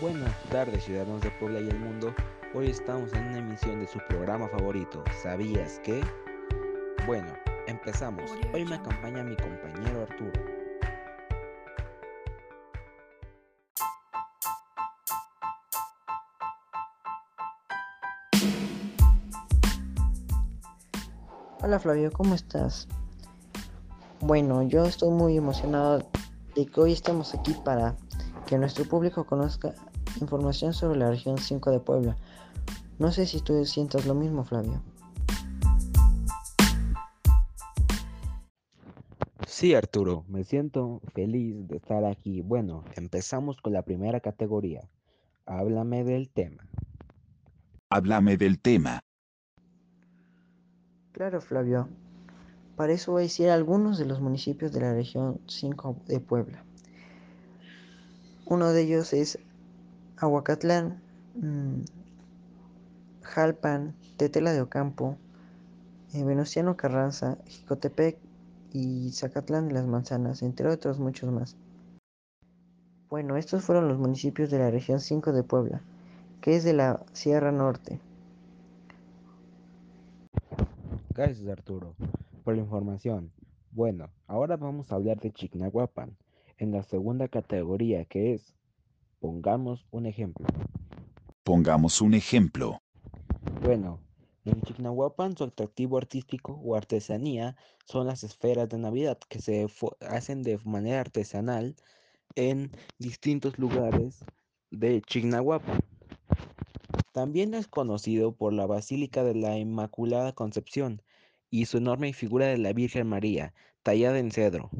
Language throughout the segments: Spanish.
Buenas tardes ciudadanos de Puebla y el mundo. Hoy estamos en una emisión de su programa favorito. ¿Sabías qué? Bueno, empezamos. Hoy me acompaña mi compañero Arturo. Hola Flavio, ¿cómo estás? Bueno, yo estoy muy emocionado de que hoy estemos aquí para que nuestro público conozca información sobre la región 5 de Puebla. No sé si tú sientas lo mismo, Flavio. Sí, Arturo, me siento feliz de estar aquí. Bueno, empezamos con la primera categoría. Háblame del tema. Háblame del tema. Claro, Flavio. Para eso voy a decir algunos de los municipios de la región 5 de Puebla. Uno de ellos es Aguacatlán, mm, Jalpan, Tetela de Ocampo, eh, Venustiano Carranza, Jicotepec y Zacatlán de las Manzanas, entre otros muchos más. Bueno, estos fueron los municipios de la región 5 de Puebla, que es de la Sierra Norte. Gracias Arturo por la información. Bueno, ahora vamos a hablar de Chignahuapan, en la segunda categoría que es Pongamos un ejemplo. Pongamos un ejemplo. Bueno, en Chignahuapan su atractivo artístico o artesanía son las esferas de Navidad que se hacen de manera artesanal en distintos lugares de Chignahuapan. También es conocido por la Basílica de la Inmaculada Concepción y su enorme figura de la Virgen María, tallada en cedro.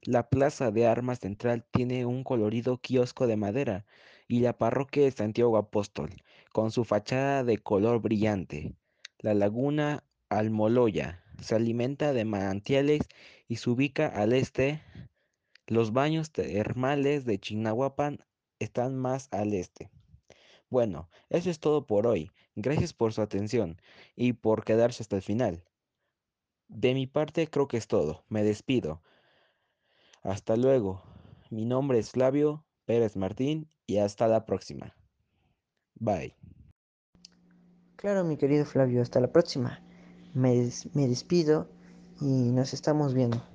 La plaza de armas central tiene un colorido kiosco de madera y la parroquia de Santiago Apóstol, con su fachada de color brillante. La laguna Almoloya se alimenta de manantiales y se ubica al este. Los baños termales de Chignahuapan están más al este. Bueno, eso es todo por hoy. Gracias por su atención y por quedarse hasta el final. De mi parte creo que es todo. Me despido. Hasta luego. Mi nombre es Flavio Pérez Martín y hasta la próxima. Bye. Claro, mi querido Flavio, hasta la próxima. Me, me despido y nos estamos viendo.